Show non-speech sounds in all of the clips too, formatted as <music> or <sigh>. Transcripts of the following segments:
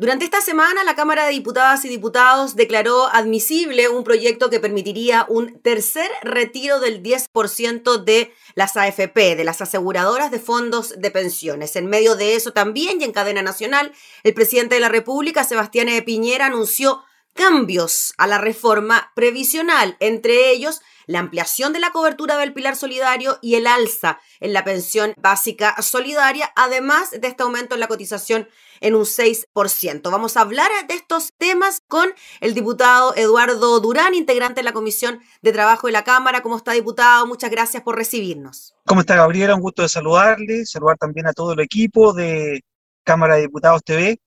Durante esta semana, la Cámara de Diputadas y Diputados declaró admisible un proyecto que permitiría un tercer retiro del 10% de las AFP, de las aseguradoras de fondos de pensiones. En medio de eso también y en cadena nacional, el presidente de la República, Sebastián Piñera, anunció cambios a la reforma previsional, entre ellos la ampliación de la cobertura del pilar solidario y el alza en la pensión básica solidaria, además de este aumento en la cotización en un 6%. Vamos a hablar de estos temas con el diputado Eduardo Durán, integrante de la Comisión de Trabajo de la Cámara. ¿Cómo está, diputado? Muchas gracias por recibirnos. ¿Cómo está, Gabriela? Un gusto de saludarle, saludar también a todo el equipo de Cámara de Diputados TV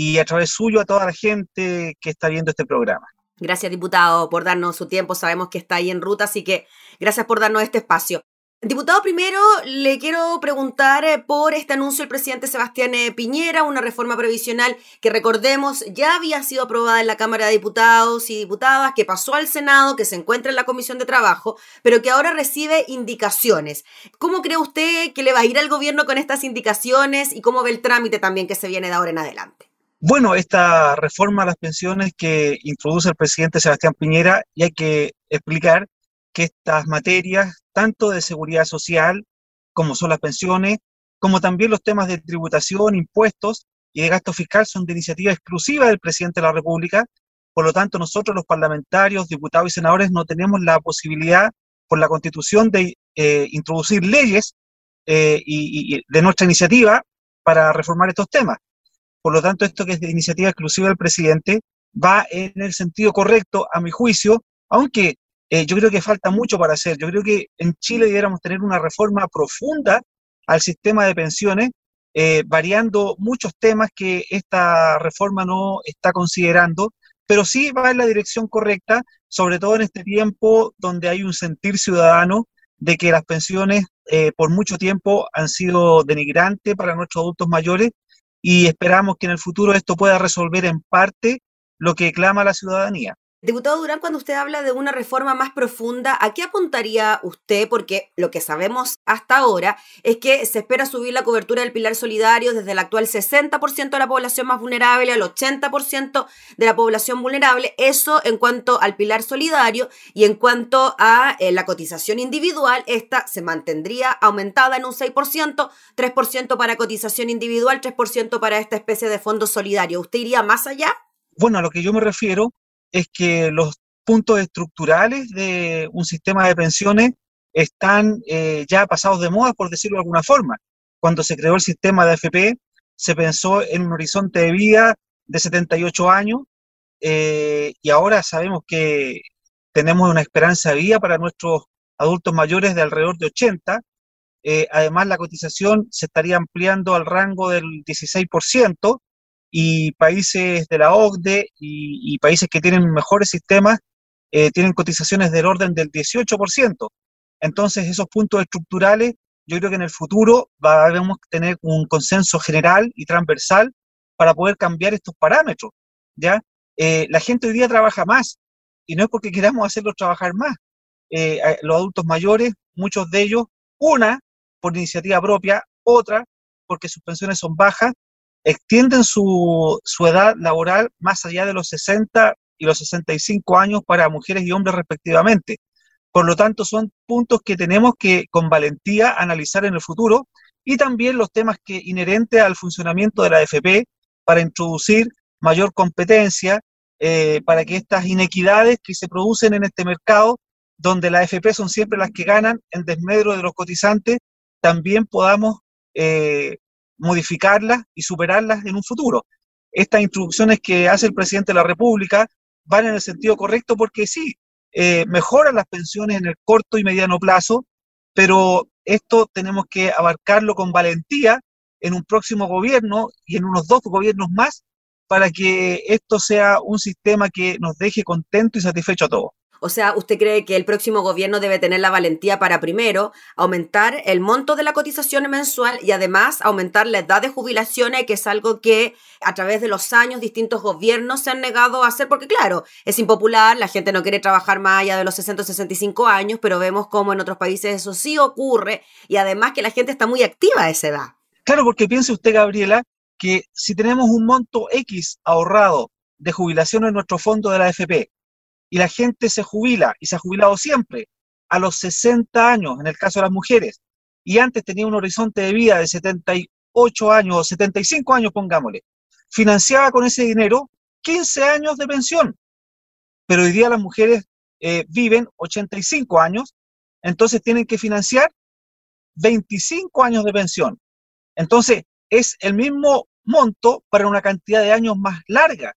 y a través suyo a toda la gente que está viendo este programa. Gracias, diputado, por darnos su tiempo. Sabemos que está ahí en ruta, así que gracias por darnos este espacio. Diputado, primero le quiero preguntar eh, por este anuncio del presidente Sebastián eh, Piñera, una reforma previsional que recordemos ya había sido aprobada en la Cámara de Diputados y Diputadas, que pasó al Senado, que se encuentra en la Comisión de Trabajo, pero que ahora recibe indicaciones. ¿Cómo cree usted que le va a ir al gobierno con estas indicaciones y cómo ve el trámite también que se viene de ahora en adelante? Bueno, esta reforma a las pensiones que introduce el presidente Sebastián Piñera, y hay que explicar que estas materias, tanto de seguridad social, como son las pensiones, como también los temas de tributación, impuestos y de gasto fiscal, son de iniciativa exclusiva del presidente de la República. Por lo tanto, nosotros los parlamentarios, diputados y senadores no tenemos la posibilidad, por la Constitución, de eh, introducir leyes eh, y de nuestra iniciativa para reformar estos temas. Por lo tanto, esto que es de iniciativa exclusiva del presidente va en el sentido correcto, a mi juicio, aunque eh, yo creo que falta mucho para hacer. Yo creo que en Chile debiéramos tener una reforma profunda al sistema de pensiones, eh, variando muchos temas que esta reforma no está considerando, pero sí va en la dirección correcta, sobre todo en este tiempo donde hay un sentir ciudadano de que las pensiones eh, por mucho tiempo han sido denigrantes para nuestros adultos mayores y esperamos que en el futuro esto pueda resolver en parte lo que clama la ciudadanía. Diputado Durán, cuando usted habla de una reforma más profunda, ¿a qué apuntaría usted? Porque lo que sabemos hasta ahora es que se espera subir la cobertura del pilar solidario desde el actual 60% de la población más vulnerable al 80% de la población vulnerable. Eso en cuanto al pilar solidario y en cuanto a eh, la cotización individual, esta se mantendría aumentada en un 6%, 3% para cotización individual, 3% para esta especie de fondo solidario. ¿Usted iría más allá? Bueno, a lo que yo me refiero es que los puntos estructurales de un sistema de pensiones están eh, ya pasados de moda, por decirlo de alguna forma. Cuando se creó el sistema de AFP, se pensó en un horizonte de vida de 78 años eh, y ahora sabemos que tenemos una esperanza de vida para nuestros adultos mayores de alrededor de 80. Eh, además, la cotización se estaría ampliando al rango del 16%, y países de la OCDE y, países que tienen mejores sistemas eh, tienen cotizaciones del orden del 18%. Entonces, esos puntos estructurales, yo creo que en el futuro debemos tener un consenso general y transversal para poder cambiar estos parámetros. ¿ya? Eh, la gente hoy día trabaja más y no es porque queramos hacerlos trabajar más. Eh, los adultos mayores, muchos de ellos, una por iniciativa propia, otra porque sus pensiones son bajas extienden su, edad laboral más allá de los 60 y los 65 años para mujeres y hombres respectivamente. Por lo tanto, son puntos que tenemos que con valentía analizar en el futuro y también los temas que inherentes al funcionamiento de la AFP para introducir mayor competencia, eh, para que estas inequidades que se producen en este mercado, donde las AFP son siempre las que ganan en desmedro de los cotizantes, también podamos eh, modificarlas y superarlas en un futuro. Estas instrucciones que hace el presidente de la República van en el sentido correcto porque sí, eh, mejoran las pensiones en el corto y mediano plazo, pero esto tenemos que abarcarlo con valentía en un próximo gobierno y en unos dos gobiernos más para que esto sea un sistema que nos deje contento y satisfecho a todos. O sea, ¿usted cree que el próximo gobierno debe tener la valentía para, primero, aumentar el monto de la cotización mensual y además aumentar la edad de jubilaciones, que es algo que a través de los años distintos gobiernos se han negado a hacer? Porque, claro, es impopular, la gente no quiere trabajar más allá de los 60 65 años, pero vemos cómo en otros países eso sí ocurre y además que la gente está muy activa a esa edad. Claro, porque piense usted, Gabriela, que si tenemos un monto X ahorrado de jubilación en nuestro fondo de la AFP y la gente se jubila y se ha jubilado siempre a los 60 años, en el caso de las mujeres, y antes tenía un horizonte de vida de 78 años o 75 años, pongámosle, financiaba con ese dinero 15 años de pensión. Pero hoy día las mujeres eh, viven 85 años, entonces tienen que financiar 25 años de pensión. Entonces, es el mismo monto para una cantidad de años más larga.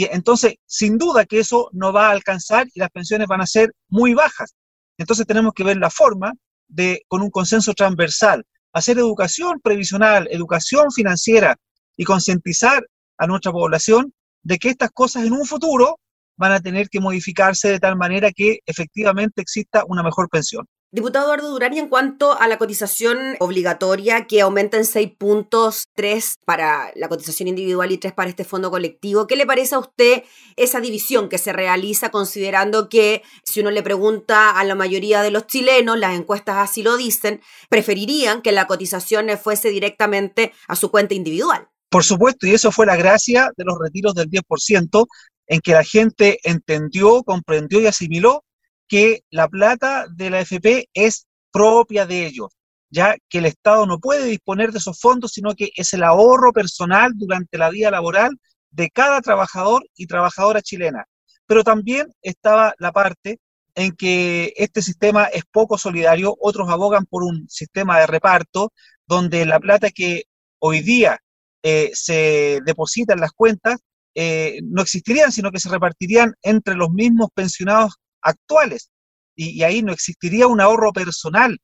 Y entonces, sin duda que eso no va a alcanzar y las pensiones van a ser muy bajas. Entonces tenemos que ver la forma de, con un consenso transversal, hacer educación previsional, educación financiera y concientizar a nuestra población de que estas cosas en un futuro van a tener que modificarse de tal manera que efectivamente exista una mejor pensión. Diputado Eduardo Durán, y en cuanto a la cotización obligatoria que aumenta en 6 puntos, 3 para la cotización individual y 3 para este fondo colectivo, ¿qué le parece a usted esa división que se realiza considerando que si uno le pregunta a la mayoría de los chilenos, las encuestas así lo dicen, preferirían que la cotización fuese directamente a su cuenta individual? Por supuesto, y eso fue la gracia de los retiros del 10%, en que la gente entendió, comprendió y asimiló que la plata de la FP es propia de ellos, ya que el Estado no puede disponer de esos fondos, sino que es el ahorro personal durante la vida laboral de cada trabajador y trabajadora chilena. Pero también estaba la parte en que este sistema es poco solidario, otros abogan por un sistema de reparto, donde la plata que hoy día eh, se deposita en las cuentas eh, no existirían, sino que se repartirían entre los mismos pensionados actuales y, ahí no existiría un ahorro personal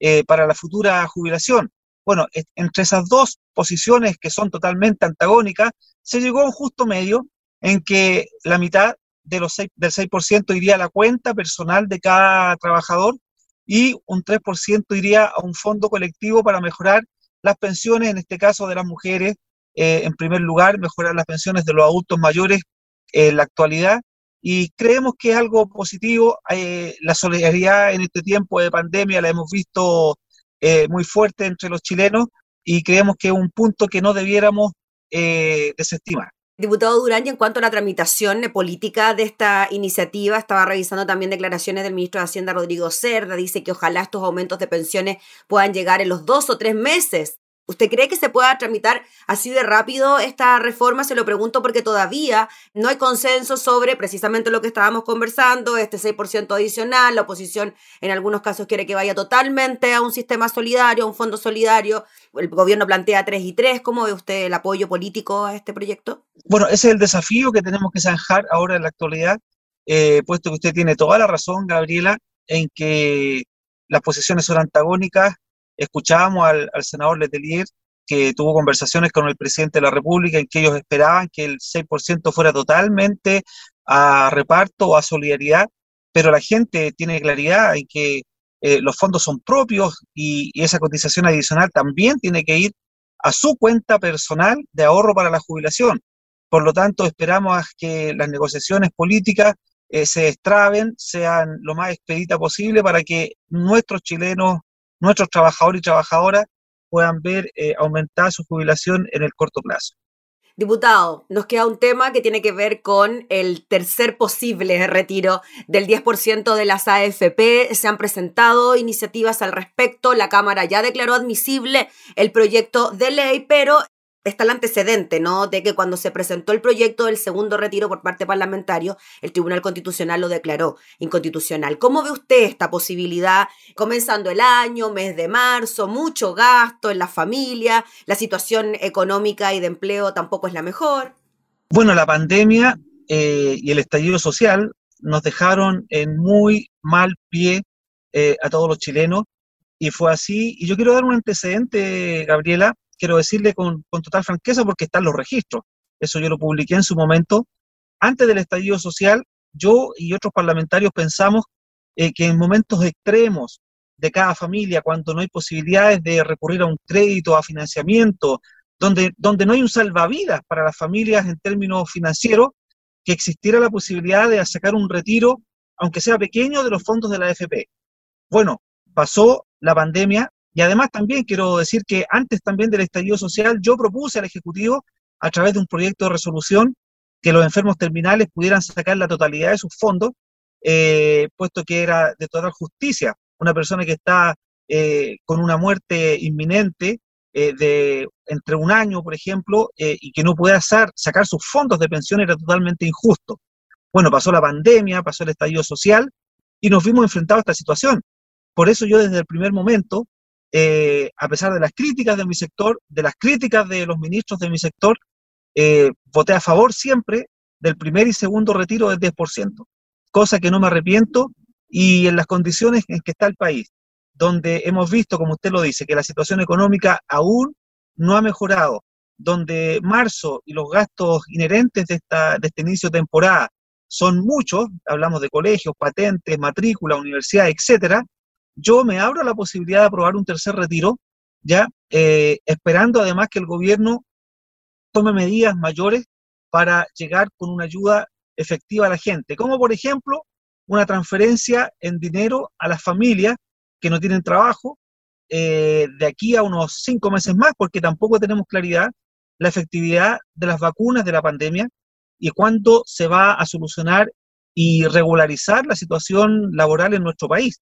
eh, para la futura jubilación. Bueno, entre esas dos posiciones que son totalmente antagónicas, se llegó a un justo medio en que la mitad de los del 6% iría a la cuenta personal de cada trabajador y un 3% iría a un fondo colectivo para mejorar las pensiones, en este caso de las mujeres, eh, en primer lugar, mejorar las pensiones de los adultos mayores en la actualidad y creemos que es algo positivo. Eh, la solidaridad en este tiempo de pandemia la hemos visto eh, muy fuerte entre los chilenos y creemos que es un punto que no debiéramos eh, desestimar. Diputado Durán, y en cuanto a la tramitación política de esta iniciativa, estaba revisando también declaraciones del ministro de Hacienda, Rodrigo Cerda. Dice que ojalá estos aumentos de pensiones puedan llegar en los dos o tres meses ¿Usted cree que se pueda tramitar así de rápido esta reforma? Se lo pregunto porque todavía no hay consenso sobre precisamente lo que estábamos conversando, este 6% adicional. La oposición en algunos casos quiere que vaya totalmente a un sistema solidario, a un fondo solidario. El gobierno plantea 3 y 3. ¿Cómo ve usted el apoyo político a este proyecto? Bueno, ese es el desafío que tenemos que zanjar ahora en la actualidad, eh, puesto que usted tiene toda la razón, Gabriela, en que las posiciones son antagónicas Escuchábamos al, senador Letelier que tuvo conversaciones con el presidente de la República en que ellos esperaban que el 6% fuera totalmente a reparto o a solidaridad, pero la gente tiene claridad en que eh, los fondos son propios y, esa cotización adicional también tiene que ir a su cuenta personal de ahorro para la jubilación. Por lo tanto, esperamos que las negociaciones políticas eh, se destraben, sean lo más expedita posible para que nuestros chilenos nuestros trabajadores y trabajadoras puedan ver eh, aumentar su jubilación en el corto plazo. Diputado, nos queda un tema que tiene que ver con el tercer posible retiro del 10% de las AFP. Se han presentado iniciativas al respecto. La Cámara ya declaró admisible el proyecto de ley, pero está el antecedente, ¿no? De que cuando se presentó el proyecto del segundo retiro por parte parlamentario, el Tribunal Constitucional lo declaró inconstitucional. ¿Cómo ve usted esta posibilidad? Comenzando el año, mes de marzo, mucho gasto en la familia, la situación económica y de empleo tampoco es la mejor. Bueno, la pandemia eh, y el estallido social nos dejaron en muy mal pie eh, a todos los chilenos y fue así. Y yo quiero dar un antecedente, Gabriela, quiero decirle con, total franqueza porque están los registros. Eso yo lo publiqué en su momento. Antes del estallido social, yo y otros parlamentarios pensamos eh, que en momentos extremos de cada familia, cuando no hay posibilidades de recurrir a un crédito, a financiamiento, donde, donde no hay un salvavidas para las familias en términos financieros, que existiera la posibilidad de sacar un retiro, aunque sea pequeño, de los fondos de la AFP. Bueno, pasó la pandemia Y además también quiero decir que antes también del estallido social yo propuse al Ejecutivo a través de un proyecto de resolución que los enfermos terminales pudieran sacar la totalidad de sus fondos, eh, puesto que era de total justicia. Una persona que está eh, con una muerte inminente eh, de entre un año, por ejemplo, y que no pueda sacar sus fondos de pensión era totalmente injusto. Bueno, pasó la pandemia, pasó el estallido social y nos vimos enfrentados a esta situación. Por eso yo desde el primer momento, a pesar de las críticas de mi sector, de las críticas de los ministros de mi sector, eh, voté a favor siempre del primer y segundo retiro del 10%, cosa que no me arrepiento y en las condiciones en que está el país, donde hemos visto, como usted lo dice, que la situación económica aún no ha mejorado, donde marzo y los gastos inherentes de, esta, de este inicio de temporada son muchos, hablamos de colegios, patentes, matrícula, universidad, etcétera, yo me abro la posibilidad de aprobar un tercer retiro, ya eh, esperando además que el gobierno tome medidas mayores para llegar con una ayuda efectiva a la gente, como por ejemplo una transferencia en dinero a las familias que no tienen trabajo eh, de aquí a unos cinco meses más, porque tampoco tenemos claridad la efectividad de las vacunas de la pandemia y cuándo se va a solucionar y regularizar la situación laboral en nuestro país,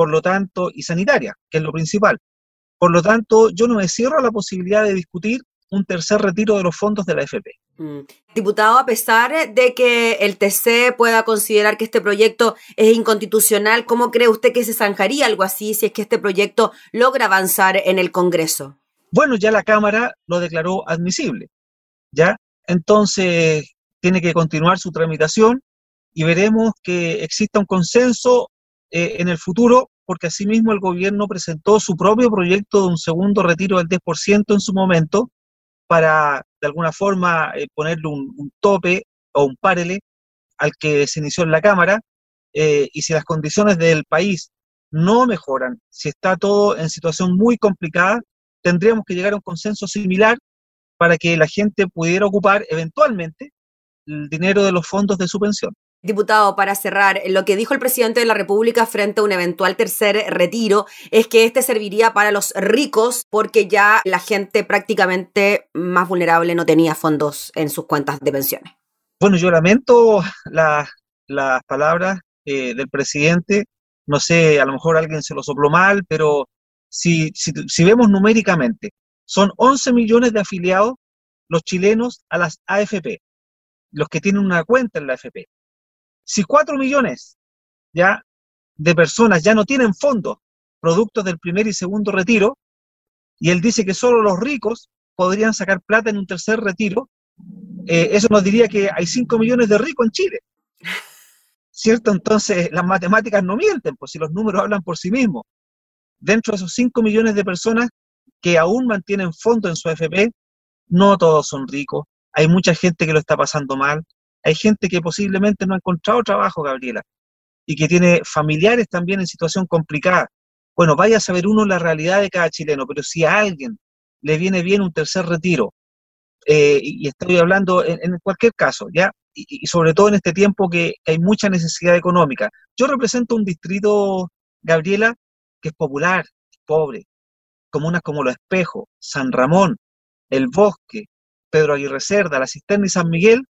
por lo tanto, y sanitaria, que es lo principal. Por lo tanto, yo no me cierro a la posibilidad de discutir un tercer retiro de los fondos de la FP. Mm. Diputado, a pesar de que el TC pueda considerar que este proyecto es inconstitucional, ¿cómo cree usted que se zanjaría algo así si es que este proyecto logra avanzar en el Congreso? Bueno, ya la Cámara lo declaró admisible, ¿ya? Entonces, tiene que continuar su tramitación y veremos que exista un consenso eh, en el futuro, porque asimismo el gobierno presentó su propio proyecto de un segundo retiro del 10% en su momento, para de alguna forma eh, ponerle un, tope o un párele al que se inició en la Cámara, eh, y si las condiciones del país no mejoran, si está todo en situación muy complicada, tendríamos que llegar a un consenso similar para que la gente pudiera ocupar eventualmente el dinero de los fondos de su pensión. Diputado, para cerrar, lo que dijo el presidente de la República frente a un eventual tercer retiro es que este serviría para los ricos porque ya la gente prácticamente más vulnerable no tenía fondos en sus cuentas de pensiones. Bueno, yo lamento las palabras eh, del presidente. No sé, a lo mejor alguien se lo sopló mal, pero si, si, vemos numéricamente, son 11 millones de afiliados los chilenos a las AFP, los que tienen una cuenta en la AFP. Si cuatro millones ya de personas ya no tienen fondos productos del primer y segundo retiro, y él dice que solo los ricos podrían sacar plata en un tercer retiro, eh, eso nos diría que hay 5 millones de ricos en Chile. <laughs> ¿Cierto? Entonces las matemáticas no mienten, pues si los números hablan por sí mismos. Dentro de esos 5 millones de personas que aún mantienen fondos en su AFP, no todos son ricos. Hay mucha gente que lo está pasando mal, hay gente que posiblemente no ha encontrado trabajo, Gabriela, y que tiene familiares también en situación complicada. Bueno, vaya a saber uno la realidad de cada chileno, pero si a alguien le viene bien un tercer retiro, eh, y, estoy hablando en, cualquier caso, ¿ya? Y, sobre todo en este tiempo que, que, hay mucha necesidad económica. Yo represento un distrito, Gabriela, que es popular, pobre, comunas como Los Espejos, San Ramón, El Bosque, Pedro Aguirre Cerda, La Cisterna y San Miguel,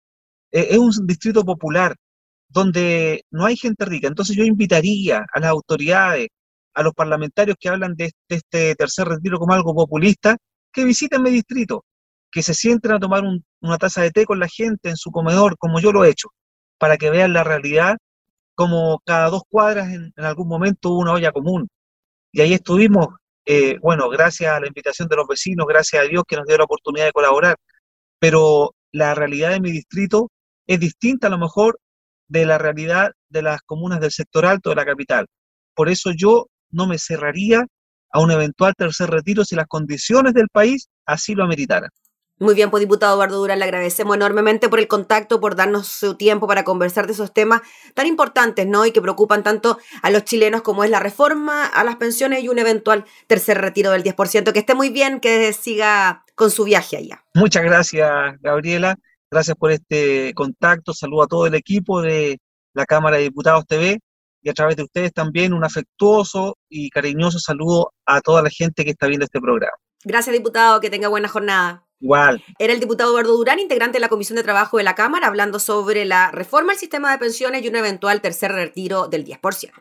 eh, es un distrito popular donde no hay gente rica. Entonces yo invitaría a las autoridades, a los parlamentarios que hablan de, este tercer retiro como algo populista, que visiten mi distrito, que se sienten a tomar una taza de té con la gente en su comedor, como yo lo he hecho, para que vean la realidad, como cada dos cuadras en, algún momento hubo una olla común. Y ahí estuvimos, eh, bueno, gracias a la invitación de los vecinos, gracias a Dios que nos dio la oportunidad de colaborar. Pero la realidad de mi distrito es distinta a lo mejor de la realidad de las comunas del sector alto de la capital. Por eso yo no me cerraría a un eventual tercer retiro si las condiciones del país así lo ameritaran. Muy bien, pues diputado Eduardo Durán, le agradecemos enormemente por el contacto, por darnos su tiempo para conversar de esos temas tan importantes, ¿no? Y que preocupan tanto a los chilenos como es la reforma a las pensiones y un eventual tercer retiro del 10%. Que esté muy bien, que siga con su viaje allá. Muchas gracias, Gabriela. Gracias por este contacto. Saludo a todo el equipo de la Cámara de Diputados TV y a través de ustedes también un afectuoso y cariñoso saludo a toda la gente que está viendo este programa. Gracias, diputado. Que tenga buena jornada. Igual. Era el diputado Eduardo Durán, integrante de la Comisión de Trabajo de la Cámara, hablando sobre la reforma al sistema de pensiones y un eventual tercer retiro del 10%.